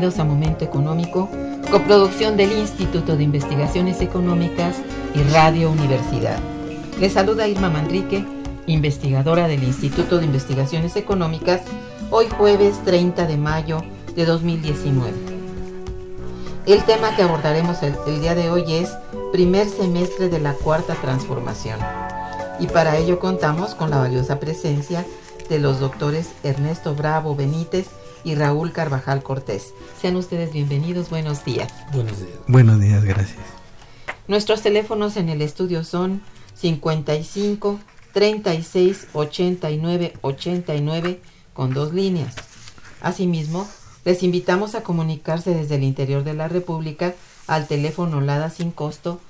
A Momento Económico, coproducción del Instituto de Investigaciones Económicas y Radio Universidad. Les saluda Irma Manrique, investigadora del Instituto de Investigaciones Económicas, hoy jueves 30 de mayo de 2019. El tema que abordaremos el, el día de hoy es primer semestre de la cuarta transformación. Y para ello contamos con la valiosa presencia de los doctores Ernesto Bravo Benítez y Raúl Carvajal Cortés. Sean ustedes bienvenidos, buenos días. Buenos días. Buenos días, gracias. Nuestros teléfonos en el estudio son 55 36 89 89 con dos líneas. Asimismo, les invitamos a comunicarse desde el interior de la República al teléfono LADA sin costo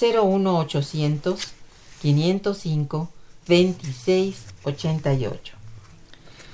01800 505 26 88.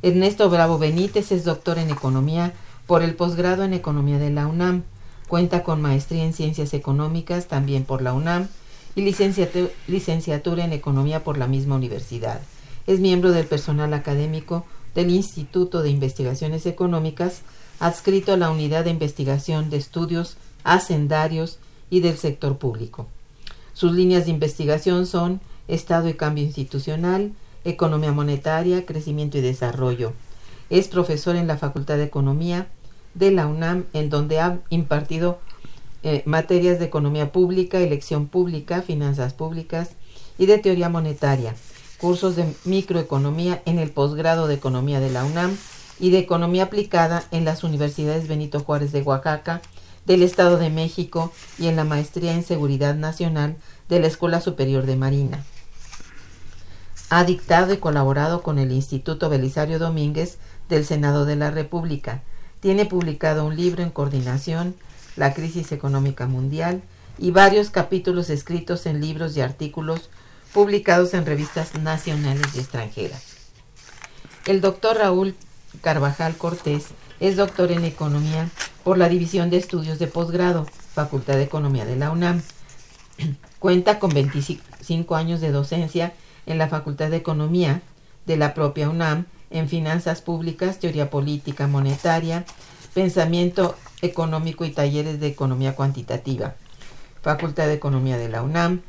Ernesto Bravo Benítez es doctor en Economía por el posgrado en Economía de la UNAM. Cuenta con maestría en Ciencias Económicas también por la UNAM y licenciatura en Economía por la misma universidad. Es miembro del personal académico del Instituto de Investigaciones Económicas, adscrito a la Unidad de Investigación de Estudios Hacendarios y del Sector Público. Sus líneas de investigación son Estado y Cambio Institucional, Economía Monetaria, Crecimiento y Desarrollo. Es profesor en la Facultad de Economía de la UNAM, en donde ha impartido eh, materias de economía pública, elección pública, finanzas públicas y de teoría monetaria, cursos de microeconomía en el posgrado de economía de la UNAM y de economía aplicada en las universidades Benito Juárez de Oaxaca, del Estado de México y en la maestría en seguridad nacional de la Escuela Superior de Marina. Ha dictado y colaborado con el Instituto Belisario Domínguez del Senado de la República. Tiene publicado un libro en coordinación, La crisis económica mundial, y varios capítulos escritos en libros y artículos publicados en revistas nacionales y extranjeras. El doctor Raúl Carvajal Cortés es doctor en Economía por la División de Estudios de Posgrado, Facultad de Economía de la UNAM. Cuenta con 25 años de docencia en la Facultad de Economía de la propia UNAM, en Finanzas Públicas, Teoría Política Monetaria, pensamiento económico y talleres de economía cuantitativa. Facultad de Economía de la UNAM.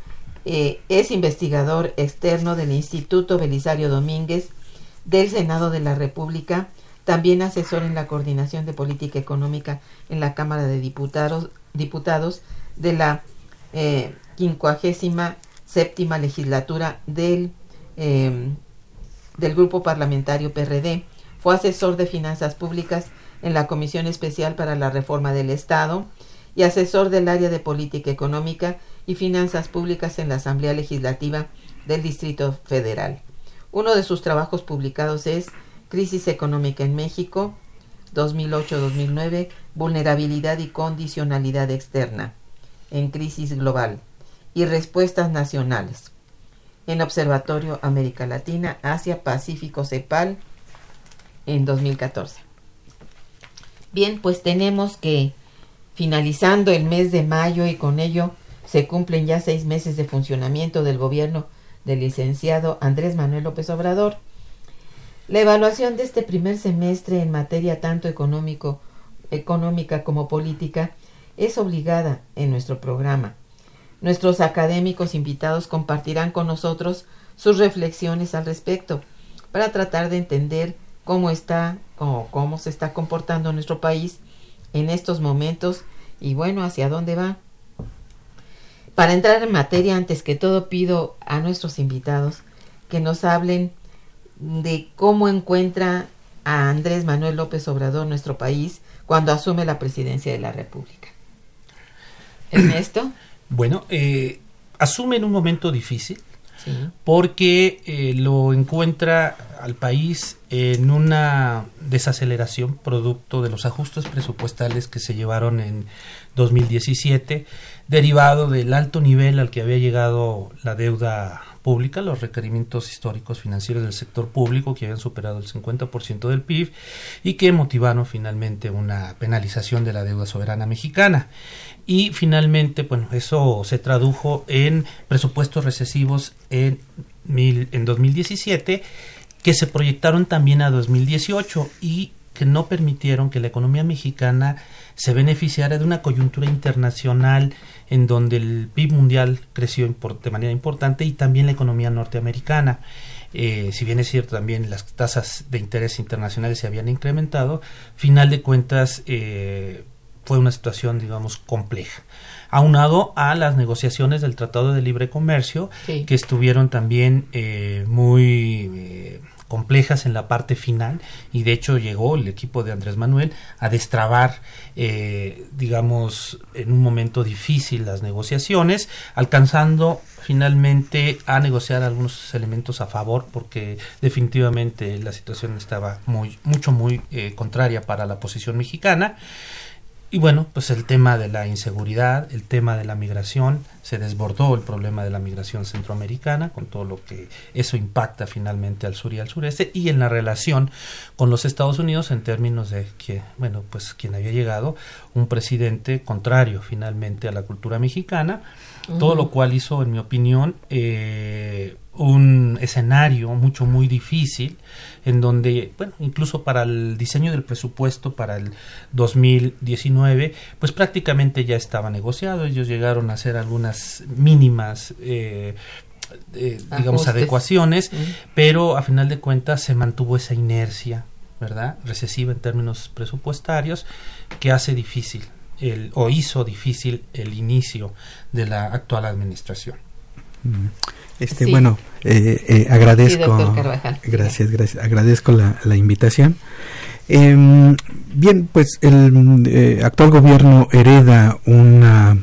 Eh, es investigador externo del Instituto Belisario Domínguez del Senado de la República, también asesor en la coordinación de política económica en la Cámara de Diputados, diputados de la eh, quincuagésima séptima legislatura del, em, del Grupo Parlamentario PRD. Fue asesor de finanzas públicas en la Comisión Especial para la Reforma del Estado y asesor del área de política económica y finanzas públicas en la Asamblea Legislativa del Distrito Federal. Uno de sus trabajos publicados es Crisis Económica en México, 2008-2009, Vulnerabilidad y Condicionalidad Externa en Crisis Global y Respuestas Nacionales en Observatorio América Latina, Asia, Pacífico, CEPAL en 2014. Bien, pues tenemos que finalizando el mes de mayo y con ello se cumplen ya seis meses de funcionamiento del gobierno del licenciado Andrés Manuel López Obrador. La evaluación de este primer semestre en materia tanto económico, económica como política es obligada en nuestro programa. Nuestros académicos invitados compartirán con nosotros sus reflexiones al respecto para tratar de entender cómo está o cómo se está comportando nuestro país en estos momentos y bueno, hacia dónde va. Para entrar en materia, antes que todo pido a nuestros invitados que nos hablen de cómo encuentra a Andrés Manuel López Obrador nuestro país cuando asume la presidencia de la República. Ernesto. Bueno, eh, asume en un momento difícil porque eh, lo encuentra al país en una desaceleración producto de los ajustes presupuestales que se llevaron en 2017, derivado del alto nivel al que había llegado la deuda pública, los requerimientos históricos financieros del sector público que habían superado el 50% del PIB y que motivaron finalmente una penalización de la deuda soberana mexicana. Y finalmente, bueno, eso se tradujo en presupuestos recesivos en, en 2017 que se proyectaron también a 2018 y que no permitieron que la economía mexicana se beneficiara de una coyuntura internacional en donde el PIB mundial creció de manera importante y también la economía norteamericana. Eh, si bien es cierto también las tasas de interés internacionales se habían incrementado, final de cuentas eh, fue una situación, digamos, compleja. Aunado a las negociaciones del Tratado de Libre Comercio, que estuvieron también eh, muy complejas en la parte final y de hecho llegó el equipo de Andrés Manuel a destrabar eh, digamos en un momento difícil las negociaciones alcanzando finalmente a negociar algunos elementos a favor porque definitivamente la situación estaba muy mucho muy eh, contraria para la posición mexicana y bueno, pues el tema de la inseguridad, el tema de la migración, se desbordó el problema de la migración centroamericana, con todo lo que eso impacta finalmente al sur y al sureste, y en la relación con los Estados Unidos en términos de que, bueno, pues quien había llegado, un presidente contrario finalmente a la cultura mexicana, todo lo cual hizo, en mi opinión, eh, un escenario mucho muy difícil en donde bueno incluso para el diseño del presupuesto para el 2019 pues prácticamente ya estaba negociado. Ellos llegaron a hacer algunas mínimas eh, eh, digamos adecuaciones pero a final de cuentas se mantuvo esa inercia verdad recesiva en términos presupuestarios que hace difícil el, o hizo difícil el inicio de la actual administración. Mm. Este, Bueno, eh, eh, agradezco. gracias, gracias. Agradezco la, invitación. Em, bien, pues el eh, actual gobierno hereda una,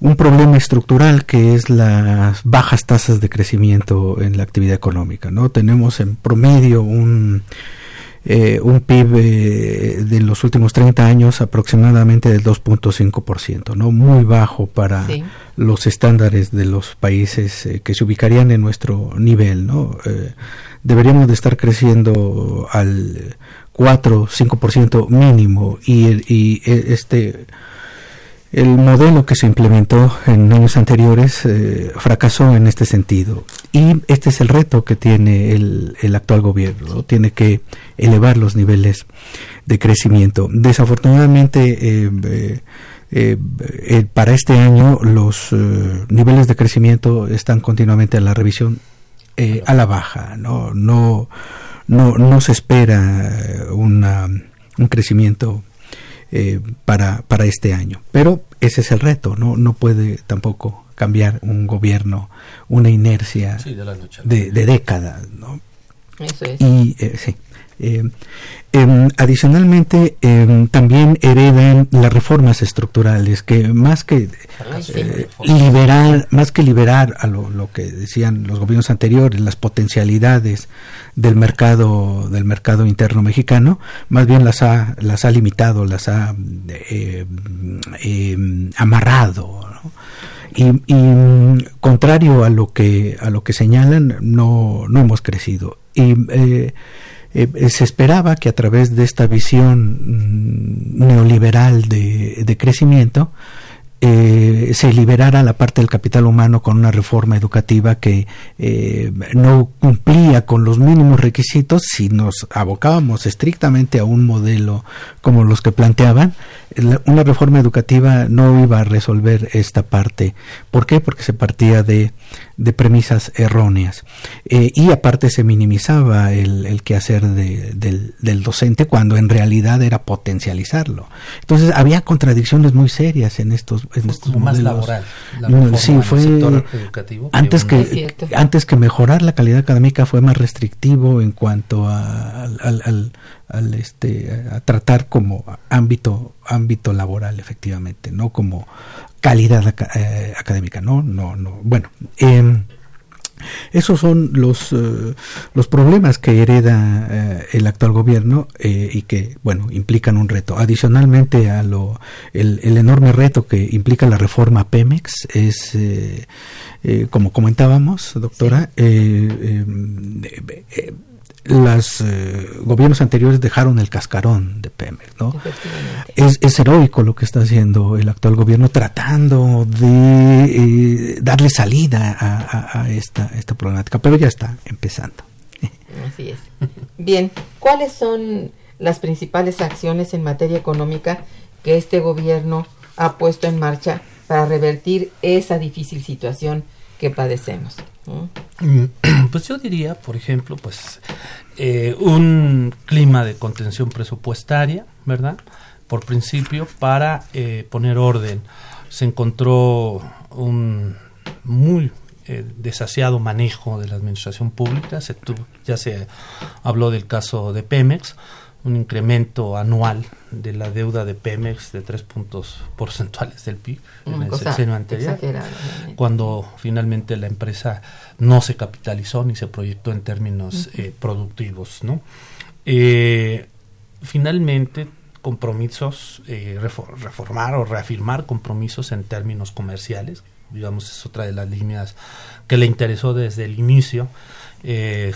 un problema estructural que es las bajas tasas de crecimiento en la actividad económica. ¿no? Tenemos en promedio un eh, un PIB eh, de los últimos 30 años aproximadamente del 2.5%, ¿no? Muy bajo para los estándares de los países eh, que se ubicarían en nuestro nivel, ¿no? deberíamos de estar creciendo al 4, 5% mínimo y, y este el modelo que se implementó en años anteriores eh, fracasó en este sentido y este es el reto que tiene el, el actual gobierno. Tiene que elevar los niveles de crecimiento. Desafortunadamente, eh, eh, para este año los niveles de crecimiento están continuamente a la revisión a la baja. No, no, no, no se espera una, un crecimiento eh, para, para este año. Pero ese es el reto, no, no puede tampoco cambiar un gobierno, una inercia de, de, décadas. ¿no? Eso es. Y eh, sí, adicionalmente, em, también heredan las reformas estructurales que más que eh, liberar, más que liberar a lo, lo, que decían los gobiernos anteriores, las potencialidades del mercado del mercado interno mexicano, más bien las ha las ha limitado, las ha eh, em, amarrado. Y, y, contrario a lo que a lo que señalan no no hemos crecido y eh, eh, se esperaba que a través de esta visión mm, neoliberal de, de crecimiento eh, se liberara la parte del capital humano con una reforma educativa que eh, no cumplía con los mínimos requisitos si nos abocábamos estrictamente a un modelo como los que planteaban una reforma educativa no iba a resolver esta parte ¿por qué? porque se partía de, de premisas erróneas. Eh, y aparte se minimizaba el, el quehacer de, del, del docente cuando en realidad era potencializarlo. Entonces había contradicciones muy serias en estos más laboral. sí, fue educativo, antes que, antes que mejorar la calidad académica fue más restrictivo en cuanto a, al, al, este a tratar como ámbito ámbito laboral efectivamente, no como calidad eh, académica, no, no, no. Bueno. Eh, esos son los, eh, los problemas que hereda eh, el actual gobierno eh, y que, bueno, implican un reto. Adicionalmente a lo, el, el enorme reto que implica la reforma Pemex es, como comentábamos, doctora, los eh, gobiernos anteriores dejaron el cascarón de Pemex, ¿no? Es, es, heroico lo que está haciendo el actual gobierno tratando de eh, darle salida a, a, esta, esta problemática, pero ya está empezando. Así es. Bien, ¿cuáles son las principales acciones en materia económica que este gobierno ha puesto en marcha para revertir esa difícil situación que padecemos? Mm, pues yo diría, por ejemplo, pues eh, un clima de contención presupuestaria, ¿verdad? Por principio, para eh, poner orden. Se encontró un muy eh, desasiado manejo de la administración pública. Se ya se habló del caso de Pemex, un incremento anual de la deuda de Pemex de tres puntos porcentuales del PIB en el sexenio anterior, cuando finalmente la empresa no se capitalizó ni se proyectó en términos eh, productivos. ¿no? Eh, finalmente, compromisos, eh, reformar o reafirmar compromisos en términos comerciales, digamos, es otra de las líneas que le interesó desde el inicio,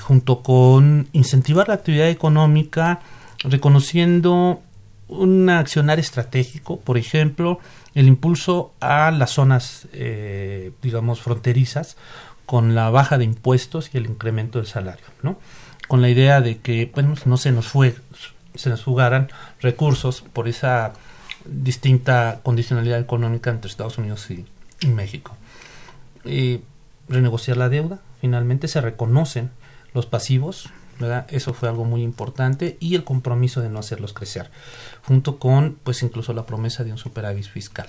junto con incentivar la actividad económica, reconociendo un accionar estratégico, por ejemplo, el impulso a las zonas, eh, digamos, fronterizas, con la baja de impuestos y el incremento del salario, ¿no? Con la idea de que, bueno, no se nos fue, se nos fugaran recursos por esa distinta condicionalidad económica entre Estados Unidos y, México. y renegociar la deuda, finalmente se reconocen los pasivos eso fue algo muy importante y el compromiso de no hacerlos crecer, junto con pues incluso la promesa de un superávit fiscal.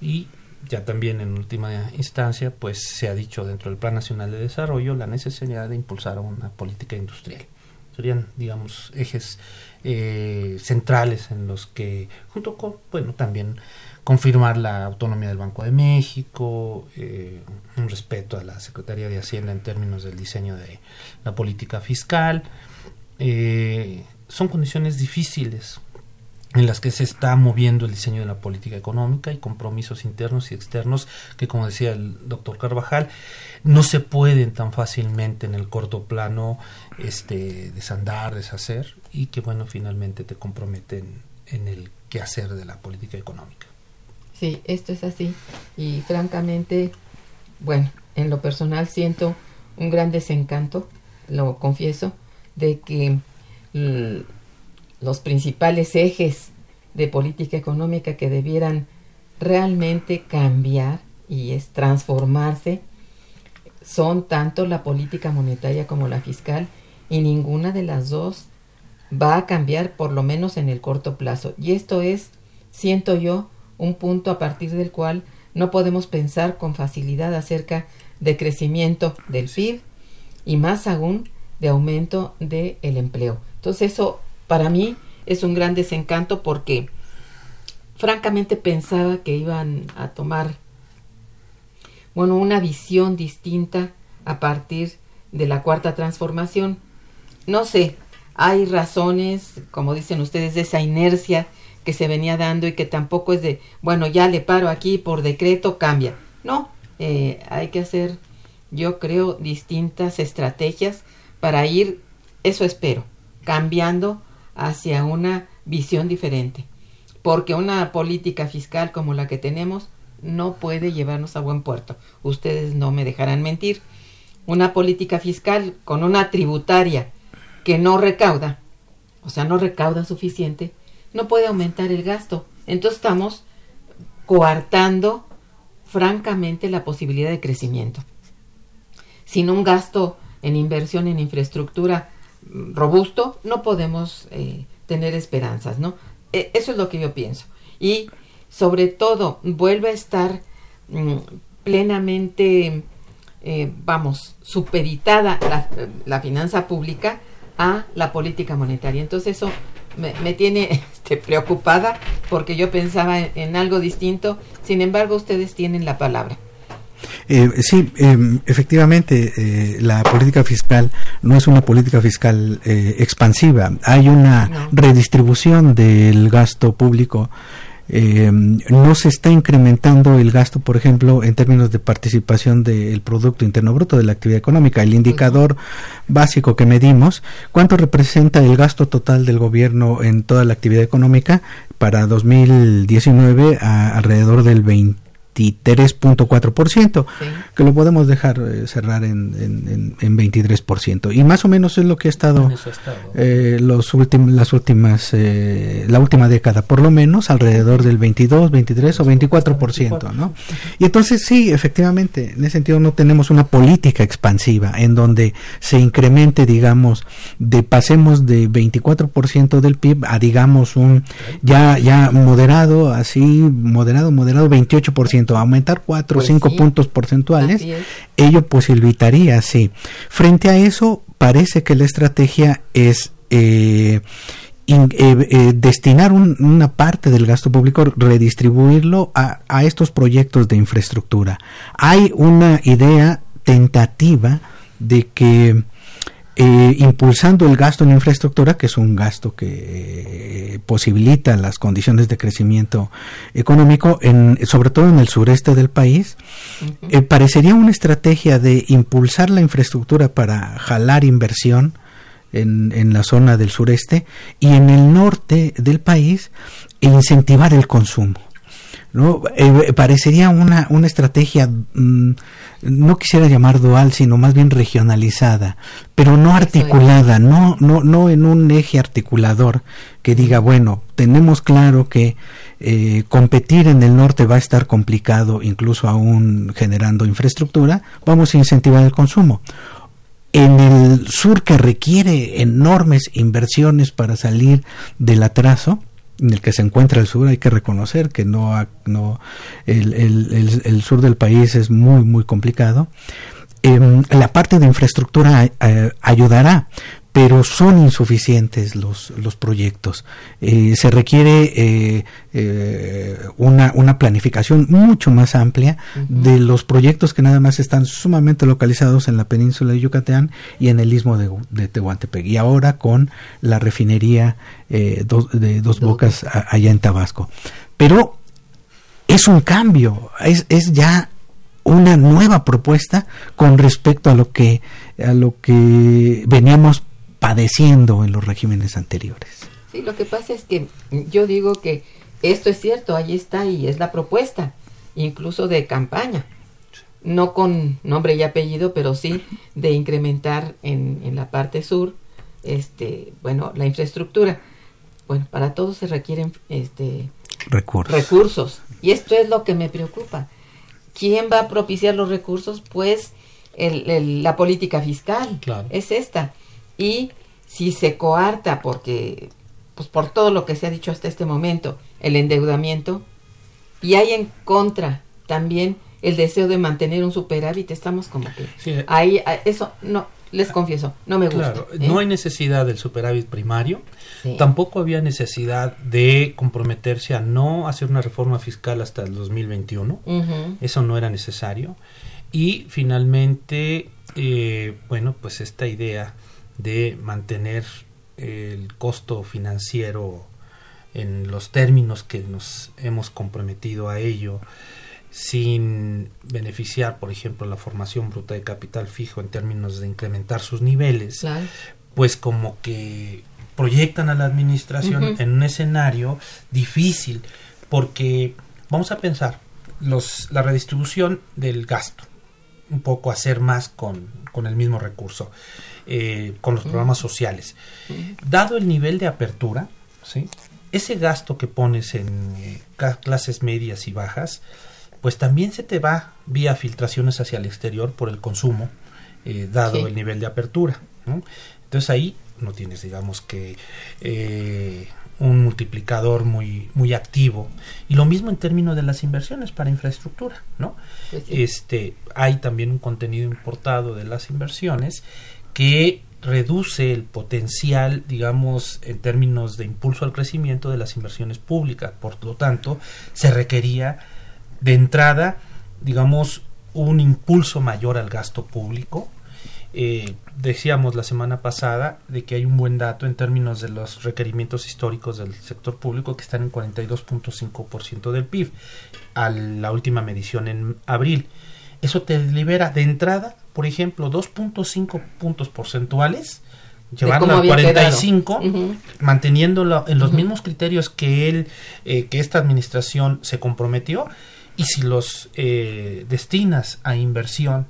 Y ya también en última instancia pues se ha dicho dentro del Plan Nacional de Desarrollo la necesidad de impulsar una política industrial. Serían, digamos, ejes eh, centrales en los que, junto con, bueno, también confirmar la autonomía del Banco de México, eh, un respeto a la Secretaría de Hacienda en términos del diseño de la política fiscal. Eh, son condiciones difíciles en las que se está moviendo el diseño de la política económica y compromisos internos y externos que, como decía el doctor Carvajal, no se pueden tan fácilmente en el corto plano este, desandar, deshacer y que, bueno, finalmente te comprometen en el quehacer de la política económica. Sí, esto es así. Y francamente, bueno, en lo personal siento un gran desencanto, lo confieso, de que los principales ejes de política económica que debieran realmente cambiar y es transformarse son tanto la política monetaria como la fiscal y ninguna de las dos va a cambiar por lo menos en el corto plazo. Y esto es, siento yo, un punto a partir del cual no podemos pensar con facilidad acerca de crecimiento del PIB y más aún de aumento del empleo. Entonces eso para mí es un gran desencanto porque francamente pensaba que iban a tomar bueno, una visión distinta a partir de la cuarta transformación. No sé, hay razones, como dicen ustedes, de esa inercia que se venía dando y que tampoco es de, bueno, ya le paro aquí por decreto, cambia. No, eh, hay que hacer, yo creo, distintas estrategias para ir, eso espero, cambiando hacia una visión diferente. Porque una política fiscal como la que tenemos no puede llevarnos a buen puerto. Ustedes no me dejarán mentir. Una política fiscal con una tributaria que no recauda, o sea, no recauda suficiente, no puede aumentar el gasto. Entonces estamos coartando francamente la posibilidad de crecimiento. Sin un gasto en inversión en infraestructura robusto, no podemos eh, tener esperanzas, ¿no? E, eso es lo que yo pienso. Y sobre todo, vuelve a estar mm, plenamente, eh, vamos, supeditada la, la, finanza pública a la política monetaria. Entonces eso me, tiene este, preocupada porque yo pensaba en algo distinto. Sin embargo, ustedes tienen la palabra. Eh, sí, em, efectivamente, eh, la política fiscal no es una política fiscal eh, expansiva. Hay una redistribución del gasto público. Em, no se está incrementando el gasto, por ejemplo, en términos de participación del Producto Interno Bruto de la actividad económica. El indicador básico que medimos, ¿cuánto representa el gasto total del gobierno en toda la actividad económica? Para 2019, a alrededor del 20 23.4%, que lo podemos dejar eh, cerrar en, en, en, 23%. Y más o menos es lo que ha estado, eh, los las últimas, eh, la última década, por lo menos alrededor del 22, 23 o 24%, ¿no? Y entonces sí, efectivamente, en ese sentido no tenemos una política expansiva en donde se incremente, digamos, de pasemos de 24% del PIB a, digamos, un ya, ya moderado, así, moderado, moderado, 28% aumentar 4 o 5 pues puntos porcentuales, ello posibilitaría, sí. Frente a eso, parece que la estrategia es eh, eh, eh, destinar una parte del gasto público, redistribuirlo a, a estos proyectos de infraestructura. Hay una idea tentativa de que eh, impulsando el gasto en infraestructura, que es un gasto que eh, posibilita las condiciones de crecimiento económico, en, sobre todo en el sureste del país, eh, parecería una estrategia de impulsar la infraestructura para jalar inversión en, en la zona del sureste y en el norte del país incentivar el consumo. ¿No? Eh, parecería una, una estrategia, mm, no quisiera llamar dual, sino más bien regionalizada, pero no articulada, no, no, no en un eje articulador que diga, bueno, tenemos claro que eh, competir en el norte va a estar complicado, incluso aún generando infraestructura, vamos a incentivar el consumo. En el sur que requiere enormes inversiones para salir del atraso, en el que se encuentra el sur, hay que reconocer que no, no el, el, el, sur del país es muy, muy complicado. Eh, la parte de infraestructura eh, ayudará, pero son insuficientes los, los proyectos. Eh, se requiere eh, eh, una, una, planificación mucho más amplia de los proyectos que nada más están sumamente localizados en la península de Yucatán y en el istmo de, de Tehuantepec. Y ahora con la refinería de Dos Bocas allá en Tabasco. Pero es un cambio, es, es ya una nueva propuesta con respecto a lo que a lo que veníamos padeciendo en los regímenes anteriores. Sí, lo que pasa es que yo digo que esto es cierto, ahí está y es la propuesta, incluso de campaña, no con nombre y apellido, pero sí de incrementar en, en la parte sur, este, bueno, la infraestructura. Bueno, para todo se requieren este, recursos. recursos. Y esto es lo que me preocupa. ¿Quién va a propiciar los recursos? Pues el, la política fiscal. Es esta. Y si se coarta, porque, pues por todo lo que se ha dicho hasta este momento, el endeudamiento, y hay en contra también el deseo de mantener un superávit, estamos como que ahí, eso no, les confieso, no me gusta. ¿eh? No hay necesidad del superávit primario, tampoco había necesidad de comprometerse a no hacer una reforma fiscal hasta el 2021, eso no era necesario. Y finalmente, eh, bueno, pues esta idea de mantener el costo financiero en los términos que nos hemos comprometido a ello, sin beneficiar, por ejemplo, la formación bruta de capital fijo en términos de incrementar sus niveles, pues como que proyectan a la administración en un escenario difícil, porque vamos a pensar los, la redistribución del gasto, un poco hacer más con, con el mismo recurso, eh, con los programas sociales. Dado el nivel de apertura, ¿sí? ese gasto que pones en eh, clases medias y bajas, pues también se te va vía filtraciones hacia el exterior por el consumo, eh, dado el nivel de apertura. Entonces ahí no tienes, digamos que, eh, un multiplicador muy, muy activo. Y lo mismo en términos de las inversiones para infraestructura, ¿no? Pues este, hay también un contenido importado de las inversiones que reduce el potencial, digamos, en términos de impulso al crecimiento de las inversiones públicas. Por lo tanto, se requería de entrada, digamos, un impulso mayor al gasto público. Eh, decíamos la semana pasada de que hay un buen dato en términos de los requerimientos históricos del sector público que están en 42.5% del PIB a la última medición en abril. Eso te libera de entrada, por ejemplo, 2.5 puntos porcentuales llevarlo a 45, manteniéndolo en los mismos criterios que él, eh, que esta administración se comprometió, y si los eh, destinas a inversión,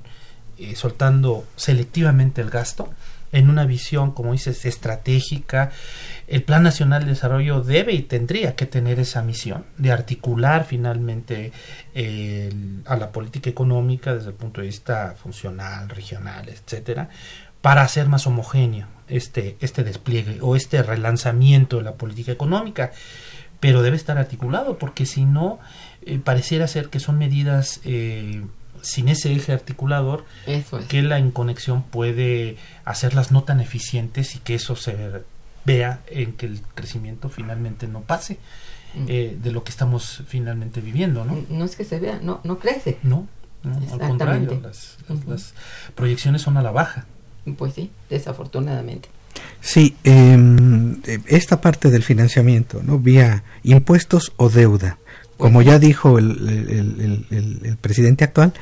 eh, soltando selectivamente el gasto, en una visión, como dices, estratégica, el Plan Nacional de Desarrollo debe y tendría que tener esa misión de articular finalmente a la política económica desde el punto de vista funcional, regional, etcétera, para hacer más homogéneo este, este despliegue o este relanzamiento de la política económica. Pero debe estar articulado porque si no, eh, pareciera ser que son medidas eh, sin ese eje articulador que la inconexión puede hacerlas no tan eficientes y que eso se vea en que el crecimiento finalmente no pase mm. eh, de lo que estamos finalmente viviendo, ¿no? No es que se vea, no, no crece. No, al contrario, las, las, proyecciones son a la baja. Pues sí, desafortunadamente. Sí, em, esta parte del financiamiento, ¿no? Vía impuestos o deuda como ya dijo el, presidente actual,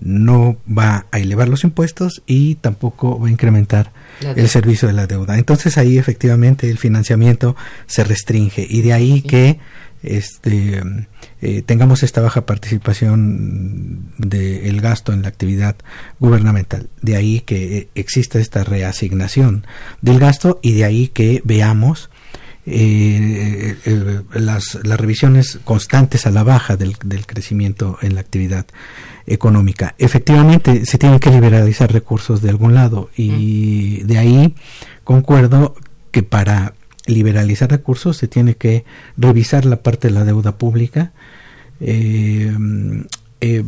no va a elevar los impuestos y tampoco va a incrementar el servicio de la deuda. Entonces ahí efectivamente el financiamiento se restringe y de ahí que este eh, tengamos esta baja participación del gasto en la actividad gubernamental. De ahí que exista esta reasignación del gasto y de ahí que veamos eh, las, las, revisiones constantes a la baja del, del, crecimiento en la actividad económica. Efectivamente, se tienen que liberalizar recursos de algún lado y de ahí concuerdo que para liberalizar recursos se tiene que revisar la parte de la deuda pública. Eh, eh,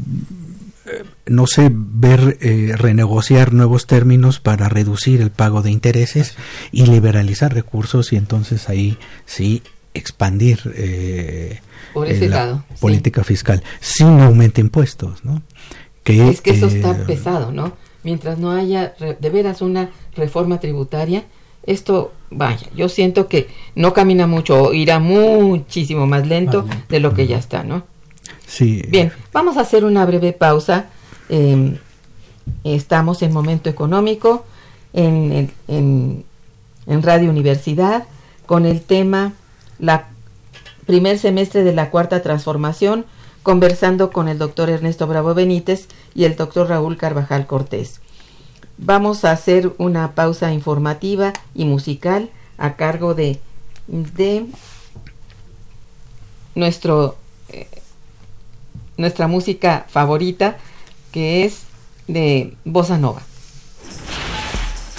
no sé, ver, eh, renegociar nuevos términos para reducir el pago de intereses y liberalizar recursos y entonces ahí sí expandir eh, eh la política fiscal sin aumentar impuestos, ¿no? Que, es que eso está eh, pesado, ¿no? Mientras no haya de veras una reforma tributaria, esto, vaya, yo siento que no camina mucho, irá muchísimo más lento de lo que ya está, ¿no? Bien, vamos a hacer una breve pausa. Em, estamos en Momento Económico, en, en, Radio Universidad, con el tema la primer semestre de la cuarta transformación, conversando con el doctor Ernesto Bravo Benítez y el doctor Raúl Carvajal Cortés. Vamos a hacer una pausa informativa y musical a cargo de, de nuestro, nuestra música favorita, que es de Bossa Nova.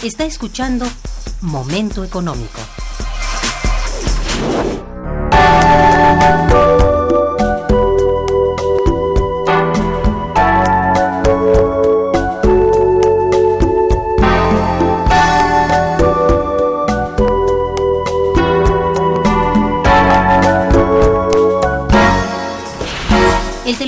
Está escuchando Momento Económico.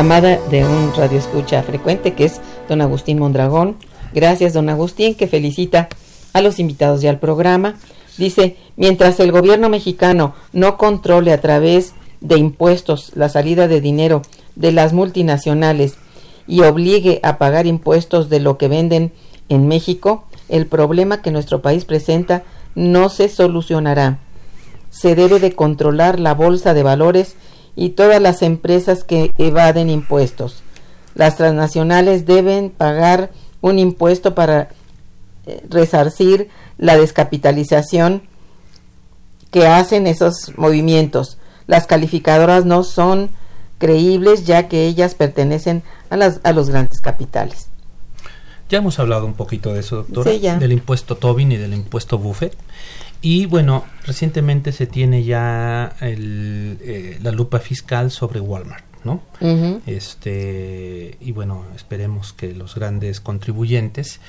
Llamada de un radioescucha frecuente que es don Agustín Mondragón. Gracias, don Agustín, que felicita a los invitados ya al programa. Dice, mientras el gobierno mexicano no controle a través de impuestos la salida de dinero de las multinacionales y obligue a pagar impuestos de lo que venden en México, el problema que nuestro país presenta no se solucionará. Se debe de controlar la bolsa de valores y todas las empresas que evaden impuestos. Las transnacionales deben pagar un impuesto para eh, resarcir la descapitalización que hacen esos movimientos. Las calificadoras no son creíbles ya que ellas pertenecen a, las, a los grandes capitales. Ya hemos hablado un poquito de eso, doctora, del impuesto Tobin y del impuesto Buffett. Y bueno, recientemente se tiene ya el, eh, la lupa fiscal sobre Walmart. ¿no? Este y bueno, esperemos que los grandes contribuyentes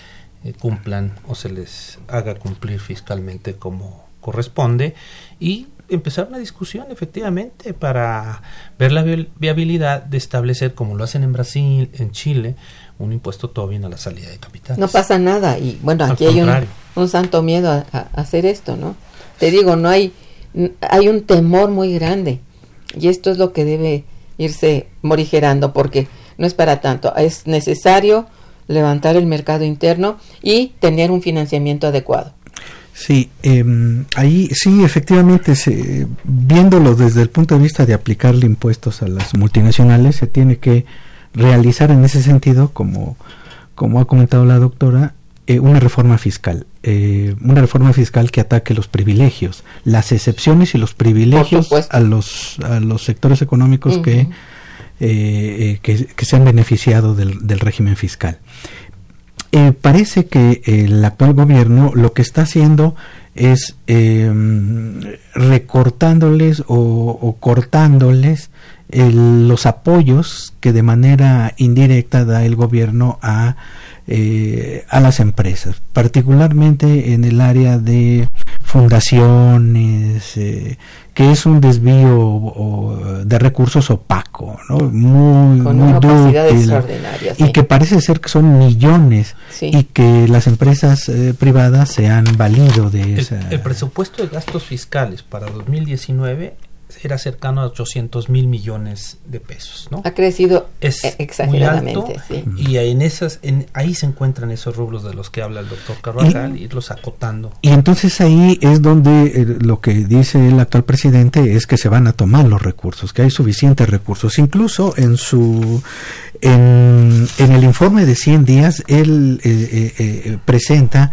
eh, cumplan o se les haga cumplir fiscalmente como corresponde y empezar una discusión efectivamente para ver la viabilidad de establecer como lo hacen en Brasil, en Chile, un impuesto Tobin a la salida de capital. No pasa nada y bueno, aquí hay un, santo miedo a, hacer esto, ¿no? Te digo, no hay hay un temor muy grande y esto es lo que debe irse morigerando porque no es para tanto, es necesario levantar el mercado interno y tener un financiamiento adecuado. Sí, em, ahí sí, efectivamente, se, viéndolo desde el punto de vista de aplicarle impuestos a las multinacionales, se tiene que realizar en ese sentido, como, como ha comentado la doctora, eh, una reforma fiscal. Eh, una reforma fiscal que ataque los privilegios, las excepciones y los privilegios a los, a los sectores económicos que, eh, que, que, se han beneficiado del, del régimen fiscal. Eh, parece que el actual gobierno lo que está haciendo es em, recortándoles o, cortándoles los apoyos que de manera indirecta da el gobierno a eh, a las empresas, particularmente en el área de fundaciones, eh, que es un desvío de recursos opaco, ¿no? muy, muy y que parece ser que son millones y que las empresas eh, privadas se han valido de el, esa. El presupuesto de gastos fiscales para 2019 era cercano a 800 mil millones de pesos, ¿no? Ha crecido es exageradamente, sí. Y en esas, en, ahí se encuentran esos rublos de los que habla el doctor Carvajal, y, irlos acotando. Y entonces ahí es donde eh, lo que dice el actual presidente es que se van a tomar los recursos, que hay suficientes recursos. Incluso en su en, en el informe de 100 días él eh, eh, presenta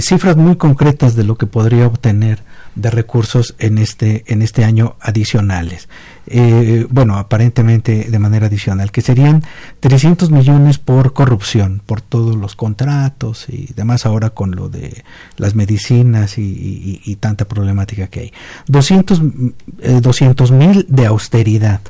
cifras muy concretas de lo que podría obtener de recursos en este en este año adicionales. Eh, bueno aparentemente de manera adicional que serían 300 millones por corrupción por todos los contratos y demás ahora con lo de las medicinas y, tanta problemática que hay. 200 eh, mil de austeridad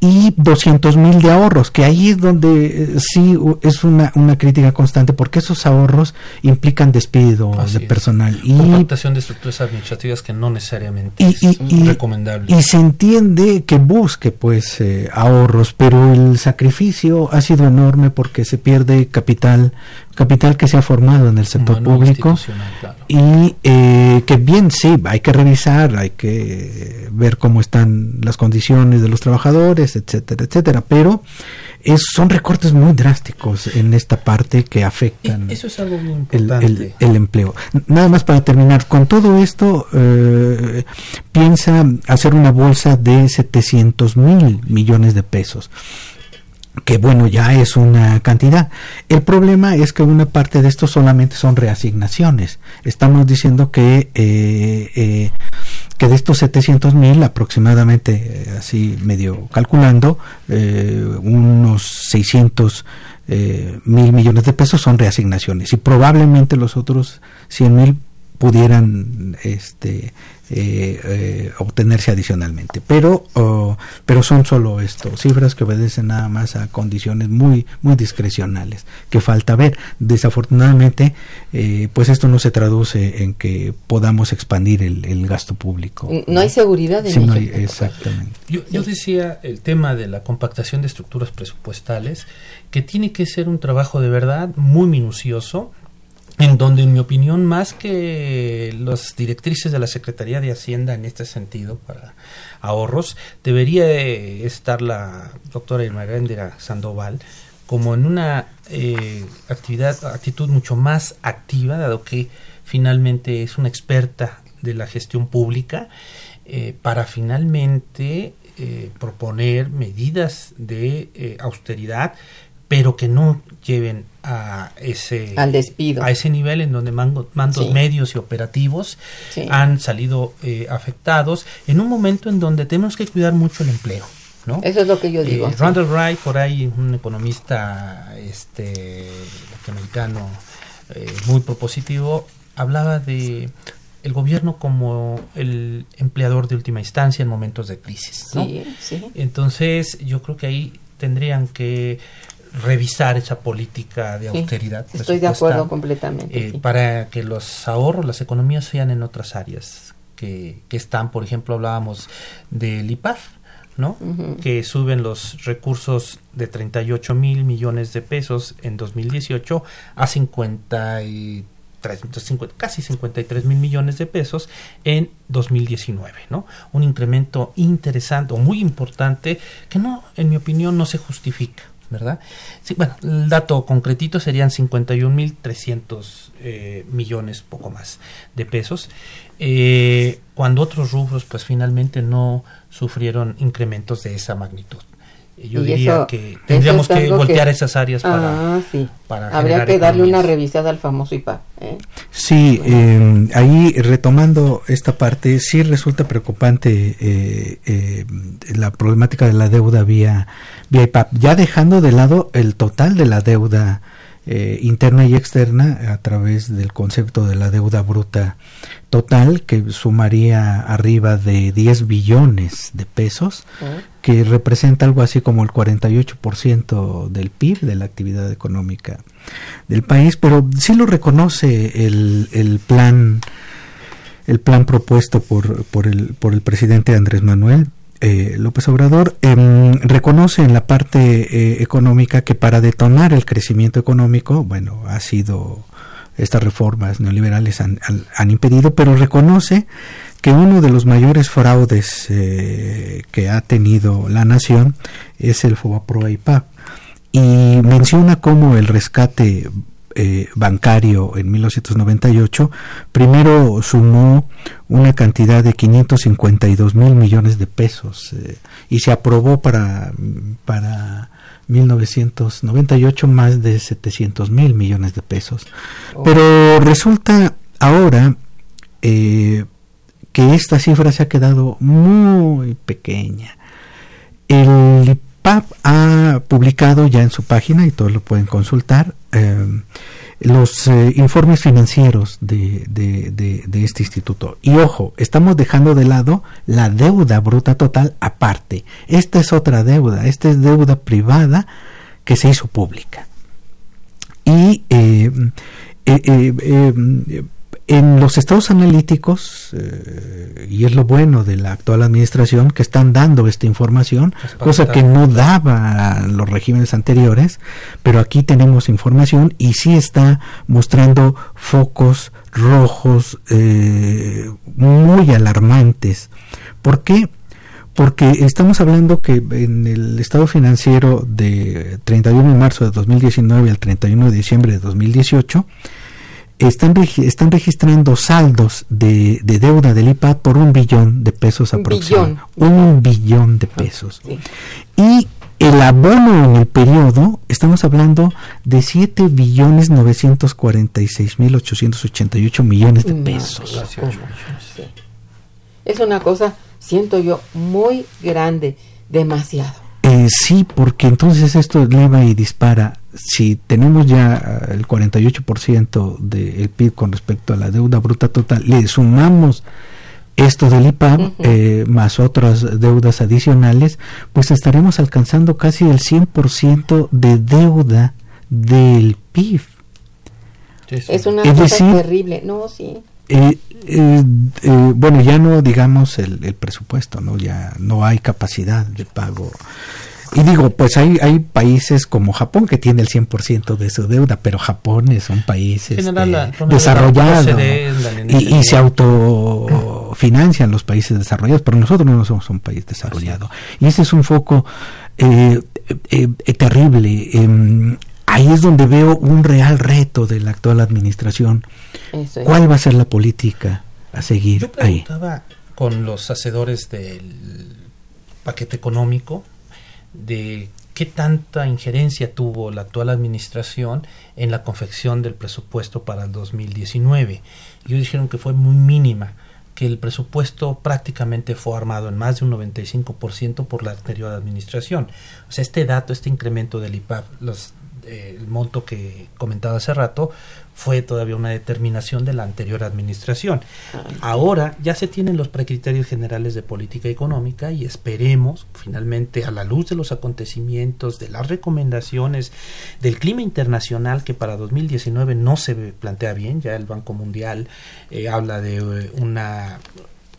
y 200 mil de ahorros, que ahí es donde eh, sí es una, una crítica constante, porque esos ahorros implican despido de personal. Y Compactación de estructuras administrativas que no necesariamente es recomendable. Y se entiende que busque pues eh, ahorros, pero el sacrificio ha sido enorme porque se pierde capital capital que se ha formado en el sector público y eh, que bien sí hay que revisar hay que ver cómo están las condiciones de los trabajadores etcétera etcétera pero es, son recortes muy drásticos en esta parte que afectan eso es algo muy el, el, empleo. Nada más para terminar con todo esto eh, piensa hacer una bolsa de 700 mil millones de pesos que bueno, ya es una cantidad. El problema es que una parte de esto solamente son reasignaciones. Estamos diciendo que, eh, eh, que de estos 700 mil, aproximadamente, eh, así medio calculando, unos 600 mil millones de pesos son reasignaciones y probablemente los otros 100 mil pudieran este eh, eh, obtenerse adicionalmente. Pero oh, pero son solo esto cifras que obedecen nada más a condiciones muy muy discrecionales que falta ver. Desafortunadamente eh, pues esto no se traduce en que podamos expandir el, gasto público no, hay seguridad en sí, exactamente. Yo, yo decía el tema de la compactación de estructuras presupuestales que tiene que ser un trabajo de verdad muy minucioso en donde en mi opinión más que las directrices de la Secretaría de Hacienda en este sentido para ahorros debería estar la doctora Irma Sandoval como en una eh, actividad actitud mucho más activa dado que finalmente es una experta de la gestión pública eh, para finalmente eh, proponer medidas de austeridad pero que no lleven a ese al despido a ese nivel en donde mandos medios y operativos han salido eh, afectados en un momento en donde tenemos que cuidar mucho el empleo ¿no? Eso es lo que yo digo. Eh, Randall Wright, por ahí, un economista este, norteamericano eh, muy propositivo, hablaba de el gobierno como el empleador de última instancia en momentos de crisis. Sí, sí. Entonces, yo creo que ahí tendrían que revisar esa política de austeridad. Estoy de acuerdo completamente. Eh, para que los ahorros, las economías sean en otras áreas que, que están, por ejemplo, hablábamos del IPAF, ¿no? Que suben los recursos de 38 mil millones de pesos en 2018 a 53 casi 53 mil millones de pesos en 2019, ¿no? Un incremento interesante o muy importante que no, en mi opinión, no se justifica. ¿Verdad? Sí, bueno, el dato concretito serían 51.300 eh, millones, poco más, de pesos, eh, cuando otros rubros, pues finalmente no sufrieron incrementos de esa magnitud. Yo diría que tendríamos que voltear esas áreas para, ah, sí. Habría que darle una revisada al famoso IPA. ¿eh? Sí, eh, ahí retomando esta parte, sí resulta preocupante eh, eh, la problemática de la deuda vía, vía IPAP, ya dejando de lado el total de la deuda eh, interna y externa a través del concepto de la deuda bruta total que sumaría arriba de 10 billones de pesos que representa algo así como el 48% del PIB de la actividad económica del país. Pero sí lo reconoce el, el plan el plan propuesto por, por, el, por el presidente Andrés Manuel eh, López Obrador em, reconoce en la parte eh, económica que para detonar el crecimiento económico, bueno, ha sido estas reformas neoliberales han, impedido, pero reconoce que uno de los mayores fraudes eh, que ha tenido la nación es el FOBAPRO IPAP y menciona cómo el rescate eh, bancario en 1998, primero sumó una cantidad de 552 mil millones de pesos eh, y se aprobó para, para 1998 más de 700 mil millones de pesos. Oh. Pero resulta ahora eh, que esta cifra se ha quedado muy pequeña. El PAP ha publicado ya en su página, y todos lo pueden consultar, eh, los eh, informes financieros de, este instituto. Y ojo, estamos dejando de lado la deuda bruta total aparte. Esta es otra deuda, esta es deuda privada que se hizo pública. Y eh, en los estados analíticos, eh, y es lo bueno de la actual administración, que están dando esta información, cosa que no daba los regímenes anteriores, pero aquí tenemos información y sí está mostrando focos rojos eh, muy alarmantes. ¿Por qué? Porque estamos hablando que en el estado financiero de 31 de marzo de 2019 al 31 de diciembre de 2018, están, están registrando saldos de, deuda del IPAD por un billón de pesos aproximadamente. Un billón de pesos. Y el abono en el periodo, estamos hablando de 7 billones 946 mil 888 millones de pesos. Es una cosa, siento yo, muy grande, demasiado. Eh, sí, porque entonces esto eleva y dispara. Si tenemos ya eh, el 48% del PIB con respecto a la deuda bruta total, le sumamos esto del IPAM eh, más otras deudas adicionales, pues estaremos alcanzando casi el 100% de deuda del PIB. Es una cosa terrible, no, sí. Eh, eh, bueno, ya no digamos el, el, presupuesto, ¿no? Ya no hay capacidad de pago. Y digo, pues hay, hay países como Japón que tiene el 100% de su deuda, pero Japón es un país este, desarrollado y, y, se autofinancian los países desarrollados, pero nosotros no somos un país desarrollado. Y ese es un foco eh, eh, terrible. Em, ahí es donde veo un real reto de la actual administración. ¿Cuál va a ser la política a seguir Yo preguntaba con los hacedores del paquete económico de qué tanta injerencia tuvo la actual administración en la confección del presupuesto para el 2019. Ellos dijeron que fue muy mínima, que el presupuesto prácticamente fue armado en más de un 95% por la anterior administración. O sea, este dato, este incremento del IPAP, los el monto que comentaba hace rato fue todavía una determinación de la anterior administración. Ahora ya se tienen los precriterios generales de política económica y esperemos, finalmente, a la luz de los acontecimientos, de las recomendaciones, del clima internacional que para 2019 no se plantea bien, ya el Banco Mundial eh, habla de eh, una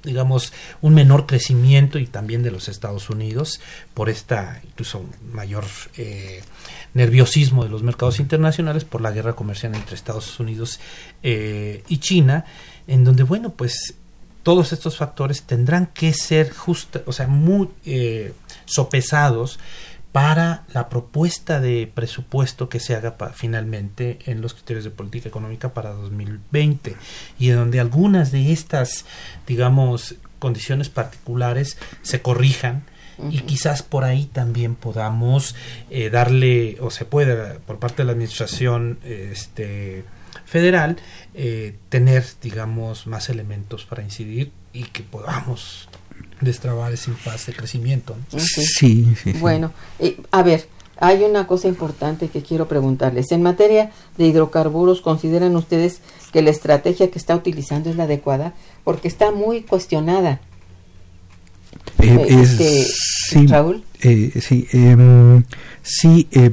digamos, un menor crecimiento y también de los Estados Unidos por esta incluso mayor eh, nerviosismo de los mercados internacionales por la guerra comercial entre Estados Unidos eh, y China, en donde, bueno, pues todos estos factores tendrán que ser justa, o sea, muy eh, sopesados para la propuesta de presupuesto que se haga finalmente en los criterios de política económica para 2020 y en donde algunas de estas, digamos, condiciones particulares se corrijan y quizás por ahí también podamos eh, darle o se pueda por parte de la administración este federal eh, tener digamos más elementos para incidir y que podamos destrabar ese impasse de crecimiento sí, sí, bueno eh, a ver hay una cosa importante que quiero preguntarles. En materia de hidrocarburos consideran ustedes que la estrategia que está utilizando es la adecuada porque está muy cuestionada. Eh, este, sí, Raúl. Eh, sí, em, sí eh,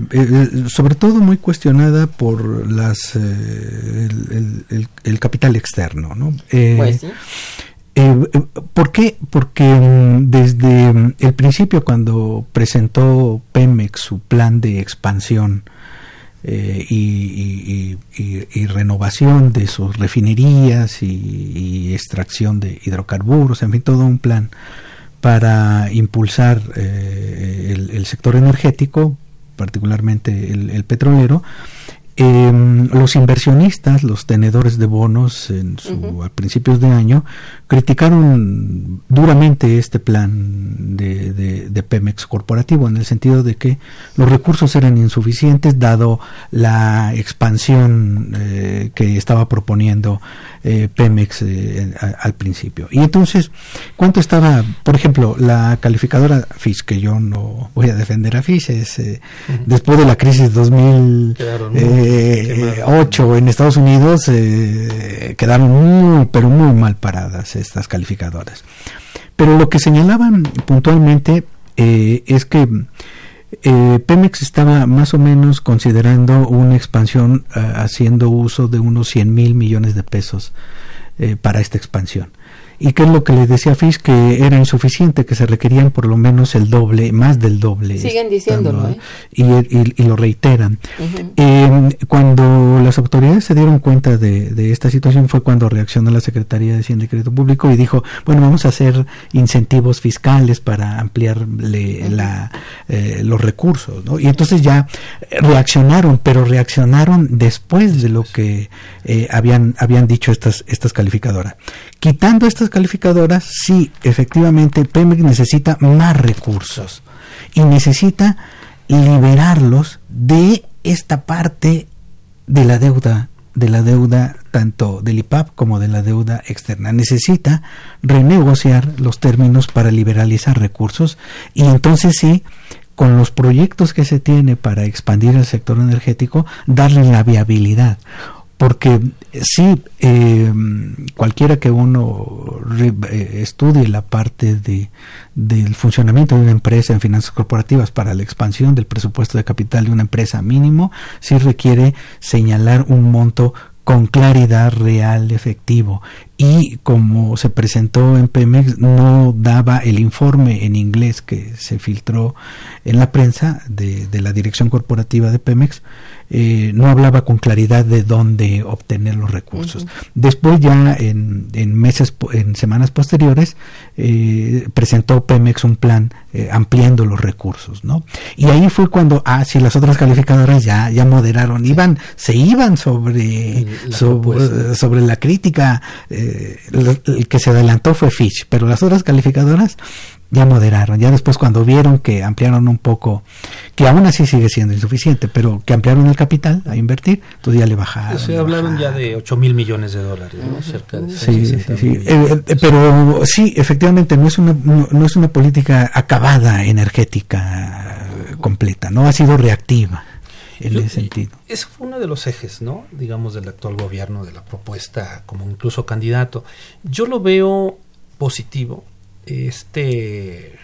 sobre todo muy cuestionada por las el, capital externo, ¿no? Pues ¿Por qué? Porque em, desde em, el principio cuando presentó Pemex su plan de expansión y, renovación de sus refinerías y, extracción de hidrocarburos, en fin, todo un plan para impulsar eh, el, sector energético, particularmente el petrolero, Em, los inversionistas, los tenedores de bonos en su, a principios de año, criticaron duramente este plan de, de, Pemex corporativo, en el sentido de que los recursos eran insuficientes dado la expansión eh, que estaba proponiendo eh, Pemex eh, al principio. Y entonces, ¿cuánto estaba, por ejemplo, la calificadora FIS, que yo no voy a defender a FIS, es después de la crisis 2000 eh, ocho en Estados Unidos eh, quedaron muy, pero muy mal paradas estas calificadoras. Pero lo que señalaban puntualmente eh, es que eh, Pemex estaba más o menos considerando una expansión haciendo uso de unos 100 mil millones de pesos para esta expansión y qué es lo que les decía Fish que era insuficiente que se requerían por lo menos el doble más del doble siguen diciéndolo ¿eh? y, lo reiteran. Eh, cuando las autoridades se dieron cuenta de, esta situación fue cuando reaccionó la Secretaría de Hacienda y Crédito Público y dijo bueno vamos a hacer incentivos fiscales para ampliarle la, eh, los recursos ¿no? y entonces ya reaccionaron pero reaccionaron después de lo que habían habían dicho estas estas calificadoras. Quitando estas calificadoras, sí, efectivamente, Pemex necesita más recursos y necesita liberarlos de esta parte de la deuda de la deuda tanto del IPAP como de la deuda externa. Necesita renegociar los términos para liberalizar recursos y entonces sí, con los proyectos que se tiene para expandir el sector energético, darle la viabilidad porque sí, eh, cualquiera que uno eh, estudie la parte de, del funcionamiento de una empresa en finanzas corporativas para la expansión del presupuesto de capital de una empresa mínimo, sí requiere señalar un monto con claridad real, efectivo. Y como se presentó en Pemex, no daba el informe en inglés que se filtró en la prensa de, de la dirección corporativa de Pemex, eh, no hablaba con claridad de dónde obtener los recursos. Después ya en, en, meses, en semanas posteriores, eh, presentó Pemex un plan eh, ampliando los recursos, ¿no? Y ahí fue cuando, ah, sí, las otras calificadoras ya, ya moderaron, iban, se iban sobre, la sobre, sobre, la crítica, el que se adelantó fue Fitch, pero las otras calificadoras ya moderaron, ya después cuando vieron que ampliaron un poco, que aún así sigue siendo insuficiente, pero que ampliaron el capital a invertir, entonces ya le bajaron. Se hablaron ya de 8 mil millones de dólares, ¿no? Cerca de sí, sí, sí. Eh, eh, pero sí, efectivamente, no es, una, no, es una política acabada energética completa, ¿no? Ha sido reactiva. en ese sentido. Ese fue uno de los ejes, ¿no? Digamos, del actual gobierno, de la propuesta como incluso candidato. Yo lo veo positivo, este,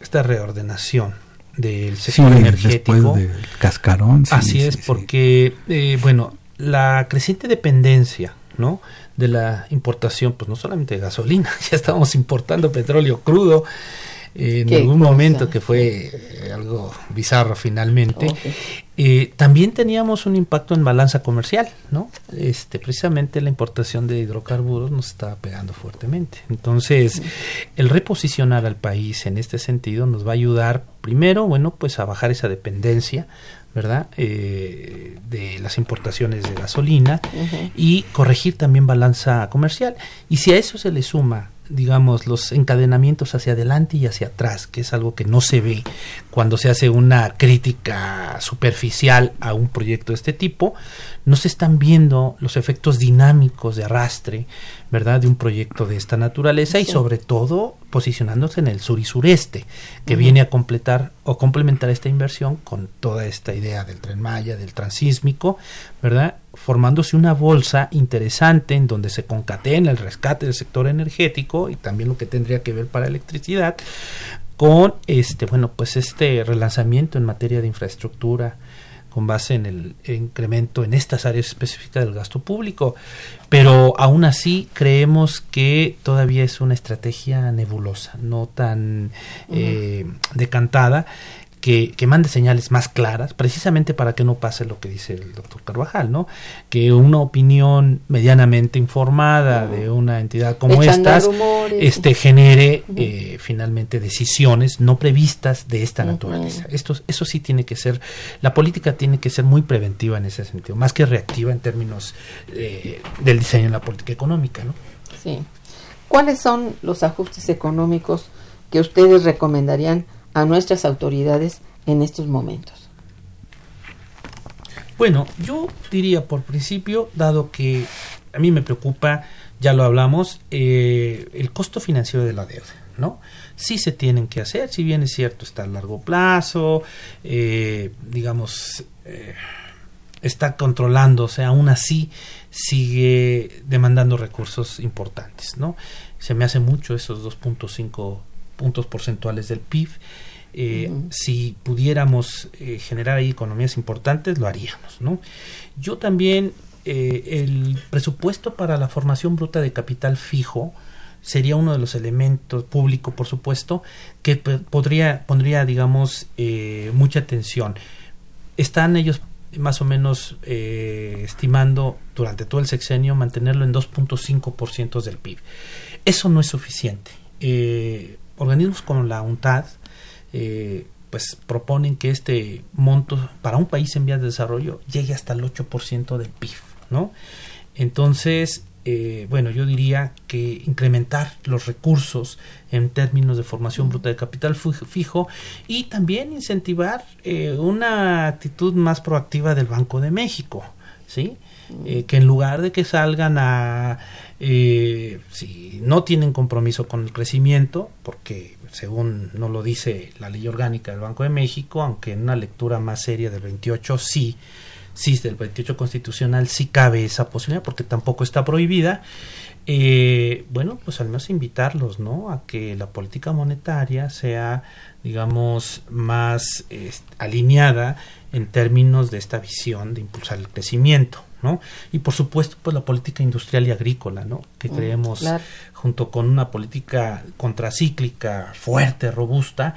esta reordenación del sector energético. Del cascarón. Así es, porque, eh, bueno, la creciente dependencia, ¿no? De la importación, pues no solamente de gasolina, ya estábamos importando petróleo crudo, en algún momento que fue eh, algo bizarro finalmente. Eh, también teníamos un impacto en balanza comercial, ¿no? Este, precisamente la importación de hidrocarburos nos estaba pegando fuertemente. Entonces, el reposicionar al país en este sentido nos va a ayudar, primero, bueno, pues a bajar esa dependencia, ¿verdad? Eh, de las importaciones de gasolina y corregir también balanza comercial. Y si a eso se le suma digamos, los encadenamientos hacia adelante y hacia atrás, que es algo que no se ve cuando se hace una crítica superficial a un proyecto de este tipo, no se están viendo los efectos dinámicos de arrastre, ¿verdad?, de un proyecto de esta naturaleza y sobre todo posicionándose en el sur y sureste, que viene a completar o complementar esta inversión con toda esta idea del tren Maya, del transísmico, ¿verdad? Formándose una bolsa interesante en donde se concatena el rescate del sector energético y también lo que tendría que ver para electricidad con este bueno pues este relanzamiento en materia de infraestructura con base en el incremento en estas áreas específicas del gasto público. Pero aún así creemos que todavía es una estrategia nebulosa, no tan eh, decantada que, mande señales más claras, precisamente para que no pase lo que dice el doctor Carvajal, ¿no? Que una opinión medianamente informada de una entidad como estas este, genere eh, finalmente decisiones no previstas de esta naturaleza. Esto, eso sí tiene que ser, la política tiene que ser muy preventiva en ese sentido, más que reactiva en términos eh, del diseño de la política económica, ¿no? Sí. ¿Cuáles son los ajustes económicos que ustedes recomendarían a nuestras autoridades en estos momentos? Bueno, yo diría por principio, dado que a mí me preocupa, ya lo hablamos, eh, el costo financiero de la deuda, ¿no? Sí se tienen que hacer, si bien es cierto, está a largo plazo, eh, digamos, eh, está controlándose, aún así sigue demandando recursos importantes, ¿no? Se me hace mucho esos 2.5 puntos porcentuales del PIB. Eh, si pudiéramos eh, generar ahí economías importantes, lo haríamos. ¿no? Yo también, eh, el presupuesto para la formación bruta de capital fijo sería uno de los elementos público, por supuesto, que podría, pondría, digamos, mucha atención. Están ellos más o menos estimando durante todo el sexenio mantenerlo en 2.5% del PIB. Eso no es suficiente. Eh, organismos como la UNTAD eh, pues proponen que este monto para un país en vías de desarrollo llegue hasta el 8% del PIB, ¿no? Entonces, eh, bueno, yo diría que incrementar los recursos en términos de formación bruta de capital fijo y también incentivar eh, una actitud más proactiva del Banco de México, ¿sí? que en lugar de que salgan a eh, si no tienen compromiso con el crecimiento, porque según no lo dice la ley orgánica del Banco de México, aunque en una lectura más seria del 28 sí, sí, del 28 constitucional sí cabe esa posibilidad, porque tampoco está prohibida, eh, bueno, pues al menos invitarlos, ¿no? A que la política monetaria sea, digamos, más alineada en términos de esta visión de impulsar el crecimiento. Y por supuesto, pues la política industrial y agrícola, ¿no? Que mm, creemos, junto con una política contracíclica fuerte, robusta,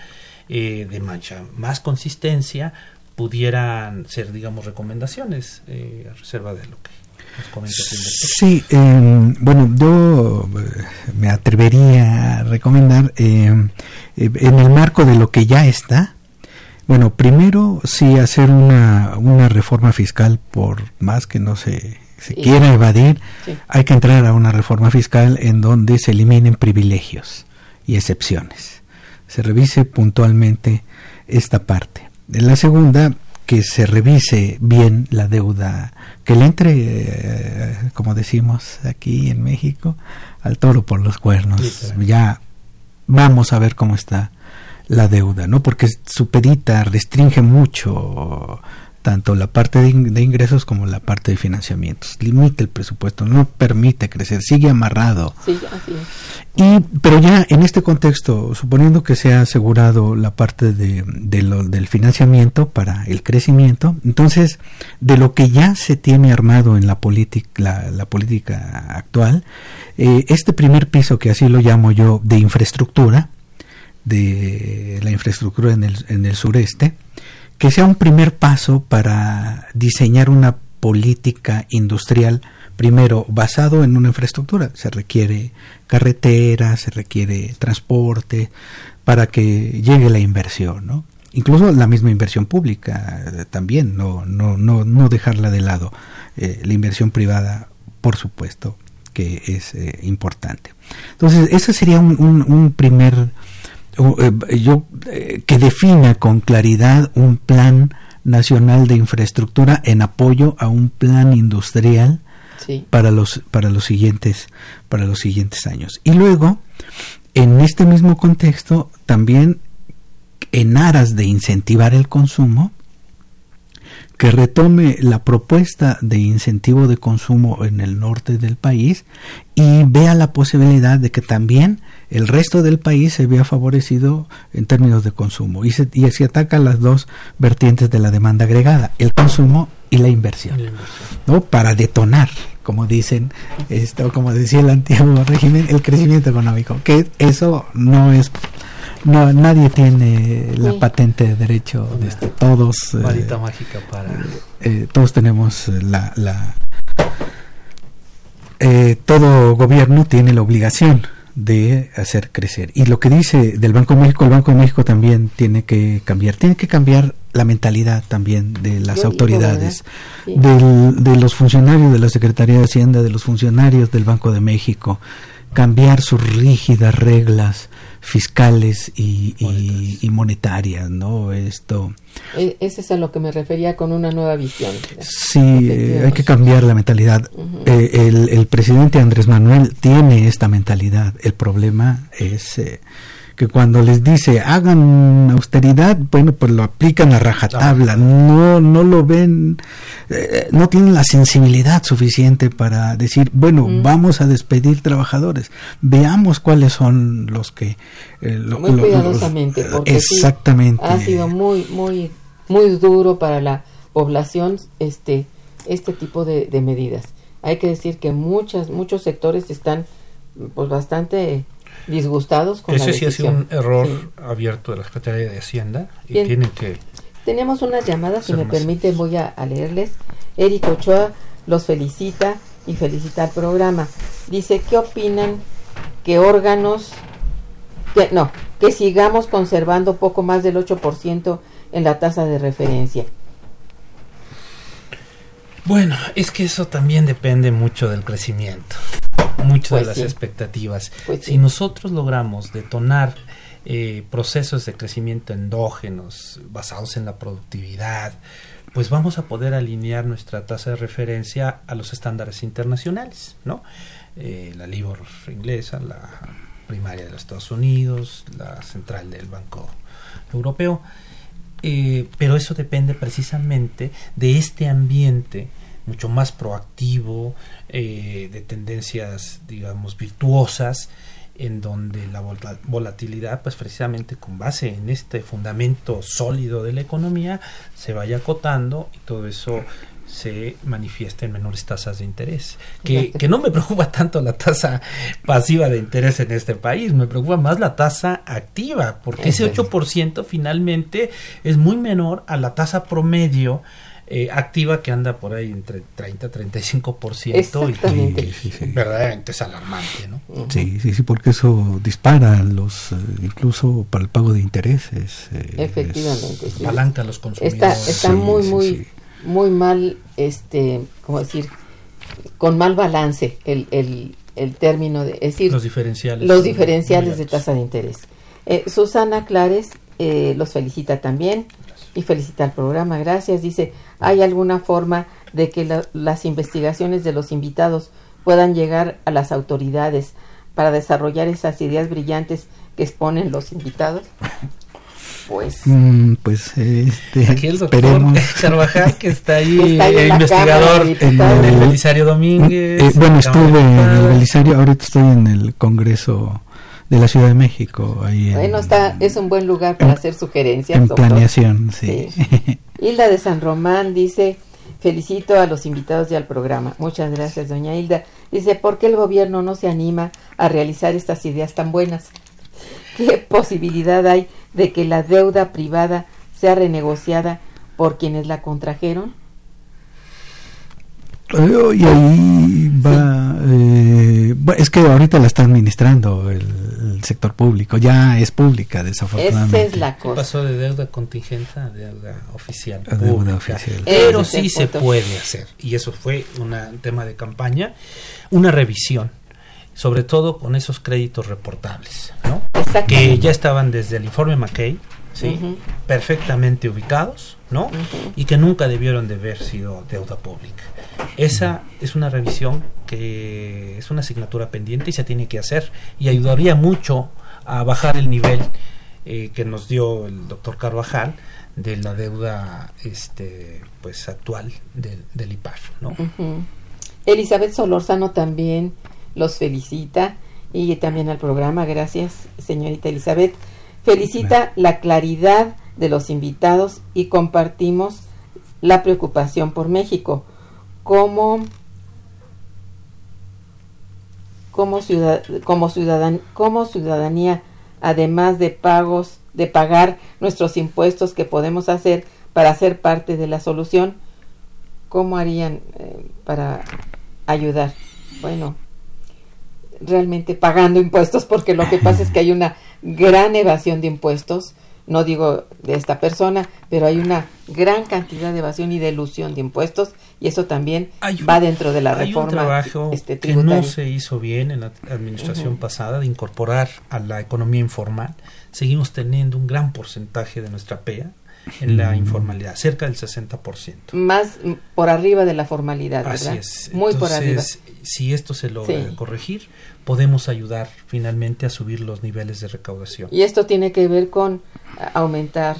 eh, de mancha más consistencia, pudieran ser, digamos, recomendaciones eh, a reserva de lo que nos comenta Sí, em, bueno, yo eh, me atrevería a recomendar em, en el marco de lo que ya está, bueno, primero sí hacer una, una reforma fiscal, por más que no se, se quiera evadir, hay que entrar a una reforma fiscal en donde se eliminen privilegios y excepciones. Se revise puntualmente esta parte. En la segunda, que se revise bien la deuda, que le entre, eh, como decimos aquí en México, al toro por los cuernos. Ya vamos a ver cómo está la deuda, ¿no? Porque su pedita restringe mucho tanto la parte de, ingresos como la parte de financiamientos. Limita el presupuesto, no permite crecer, sigue amarrado. Sí, así es. Y, pero ya en este contexto, suponiendo que se ha asegurado la parte de, lo, del financiamiento para el crecimiento, entonces de lo que ya se tiene armado en la, política la, política actual, eh, este primer piso, que así lo llamo yo, de infraestructura, de la infraestructura en el, en el sureste, que sea un primer paso para diseñar una política industrial primero basado en una infraestructura. Se requiere carretera, se requiere transporte para que llegue la inversión, ¿no? Incluso la misma inversión pública eh, también, no, no, no, no dejarla de lado. Eh, la inversión privada, por supuesto, que es eh, importante. Entonces, ese sería un, un primer eh, yo eh, que defina con claridad un plan nacional de infraestructura en apoyo a un plan industrial para los para los siguientes para los siguientes años. Y luego en este mismo contexto también en aras de incentivar el consumo que retome la propuesta de incentivo de consumo en el norte del país y vea la posibilidad de que también el resto del país se vea favorecido en términos de consumo y se, y se ataca las dos vertientes de la demanda agregada, el consumo y la inversión, ¿no? para detonar, como dicen, esto, como decía el antiguo régimen, el crecimiento económico, que eso no es no nadie tiene la patente de derecho de este, todos varita eh, mágica para eh, todos tenemos la, la eh, todo gobierno tiene la obligación de hacer crecer. Y lo que dice del Banco de México, el Banco de México también tiene que cambiar, tiene que cambiar la mentalidad también de las autoridades, de los funcionarios de la Secretaría de Hacienda, de los funcionarios del Banco de México, cambiar sus rígidas reglas fiscales y, y, monetarias, ¿no? Esto. E, ese es a lo que me refería con una nueva visión. Sí, eh, hay que cambiar la mentalidad. Eh, el, el, presidente Andrés Manuel tiene esta mentalidad. El problema es eh, que cuando les dice hagan austeridad, bueno, pues lo aplican a rajatabla, no, no lo ven, eh, no tienen la sensibilidad suficiente para decir, bueno, vamos a despedir trabajadores, veamos cuáles son los que... Eh, muy cuidadosamente, porque exactamente. ha sido muy, muy, muy duro para la población este, este tipo de, de medidas. Hay que decir que muchas, muchos sectores están pues bastante disgustados con Ese sí ha sido un error abierto de la Secretaría de Hacienda y tienen que... Tenemos unas llamadas, si me permite voy a, leerles. Eric Ochoa los felicita y felicita al programa. Dice, ¿qué opinan que órganos, que no, que sigamos conservando poco más del 8% en la tasa de referencia? Bueno, es que eso también depende mucho del crecimiento mucho de pues las expectativas. Pues si nosotros logramos detonar eh, procesos de crecimiento endógenos basados en la productividad, pues vamos a poder alinear nuestra tasa de referencia a los estándares internacionales, ¿no? Eh, la LIBOR inglesa, la primaria de los Estados Unidos, la central del Banco Europeo. Eh, pero eso depende precisamente de este ambiente mucho más proactivo, eh, de tendencias, digamos, virtuosas, en donde la volatilidad, pues precisamente con base en este fundamento sólido de la economía, se vaya acotando y todo eso se manifiesta en menores tasas de interés. Que, que, no me preocupa tanto la tasa pasiva de interés en este país, me preocupa más la tasa activa, porque ese 8% finalmente es muy menor a la tasa promedio eh, activa que anda por ahí entre 30 y 35% y, y verdaderamente es alarmante, ¿no? Sí, sí, sí, porque eso dispara los, eh, incluso para el pago de intereses. Eh, Efectivamente. Palanca los consumidores. Está, está muy, muy, muy mal, este, ¿cómo decir? Con mal balance el, el, el término de, es decir, los diferenciales. Los diferenciales de tasa de interés. Susana Clares los felicita también y felicita al programa. Gracias. Dice, ¿hay alguna forma de que las investigaciones de los invitados puedan llegar a las autoridades para desarrollar esas ideas brillantes que exponen los invitados? Pues, mm, pues este, aquí el doctor Carvajal que está ahí, investigador en el Belisario Domínguez. Eh, bueno, estuve en el Belisario, ahorita estoy en el Congreso de la Ciudad de México. Ahí bueno, está, es un buen lugar para hacer sugerencias. En planeación, sí. sí. Hilda de San Román dice, felicito a los invitados y al programa. Muchas gracias, doña Hilda. Dice, ¿por qué el gobierno no se anima a realizar estas ideas tan buenas? ¿Qué posibilidad hay de que la deuda privada sea renegociada por quienes la contrajeron? Y ahí va, eh, es que ahorita la está administrando el, sector público, ya es pública desafortunadamente. Esa es la cosa. Pasó de deuda contingente a deuda oficial. deuda oficial. Pero sí se puede hacer, y eso fue un tema de campaña, una revisión sobre todo con esos créditos reportables, ¿no? que ya estaban desde el informe McKay, ¿sí? perfectamente ubicados, ¿no? y que nunca debieron de haber sido deuda pública. Esa es una revisión que es una asignatura pendiente y se tiene que hacer y ayudaría mucho a bajar el nivel eh, que nos dio el doctor Carvajal de la deuda este pues actual del, del IPAF, ¿no? Elizabeth Solorzano también los felicita y también al programa. Gracias, señorita Elizabeth. Felicita la claridad de los invitados y compartimos la preocupación por México. Como, como, ciudad, como, ciudadan, como ciudadanía, además de pagos, de pagar nuestros impuestos que podemos hacer para ser parte de la solución, ¿cómo harían eh, para ayudar? Bueno, realmente pagando impuestos porque lo que pasa es que hay una gran evasión de impuestos no digo de esta persona, pero hay una gran cantidad de evasión y de ilusión de impuestos y eso también va dentro de la reforma. Un trabajo este, que no se hizo bien en la administración pasada de incorporar a la economía informal. Seguimos teniendo un gran porcentaje de nuestra PEA en la mm. informalidad, cerca del 60%. Más por arriba de la formalidad, ¿verdad? Así es. Muy por arriba si esto se logra corregir, podemos ayudar finalmente a subir los niveles de recaudación. Y esto tiene que ver con aumentar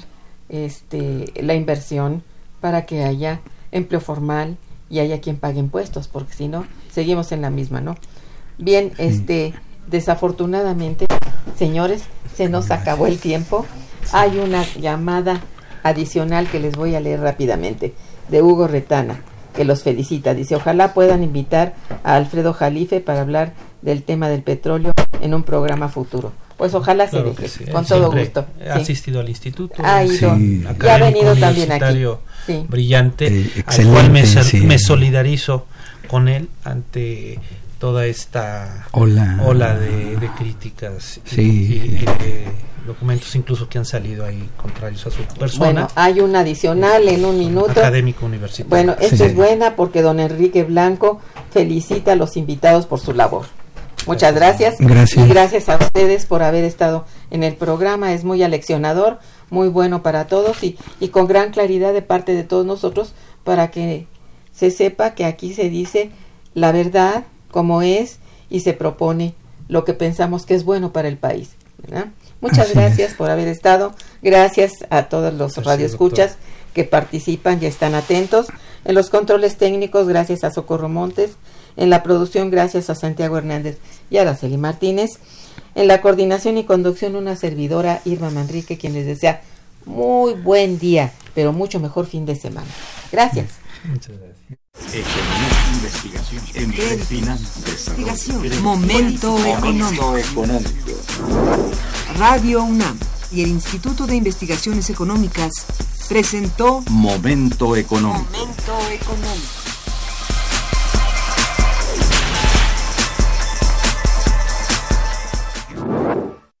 este, la inversión para que haya empleo formal y haya quien pague impuestos, porque si no, seguimos en la misma, ¿no? Bien, este, desafortunadamente, señores, se nos acabó el tiempo. Hay una llamada adicional que les voy a leer rápidamente, de Hugo Retana que los felicita. Dice, ojalá puedan invitar a Alfredo Jalife para hablar del tema del petróleo en un programa futuro. Pues ojalá se deje, con todo gusto. Ha asistido al instituto. Ha ido. y ha venido también aquí. Brillante, eh, al cual me, me solidarizo con él ante toda esta ola, de, críticas y, documentos incluso que han salido ahí contrarios a su persona. Bueno, hay un adicional en un minuto. Académico universitario. Bueno, esto es buena porque don Enrique Blanco felicita a los invitados por su labor. Muchas gracias. Gracias. Y gracias a ustedes por haber estado en el programa. Es muy aleccionador, muy bueno para todos y, y con gran claridad de parte de todos nosotros para que se sepa que aquí se dice la verdad como es y se propone lo que pensamos que es bueno para el país. ¿verdad? Muchas gracias por haber estado. Gracias a todos los radioescuchas que participan y están atentos. En los controles técnicos, gracias a Socorro Montes. En la producción, gracias a Santiago Hernández y a Araceli Martínez. En la coordinación y conducción, una servidora, Irma Manrique, quien les desea muy buen día, pero mucho mejor fin de semana. Gracias. Muchas gracias. Investigación, investigación, momento económico. Radio UNAM y el Instituto de Investigaciones Económicas presentó Momento económico. Momento económico.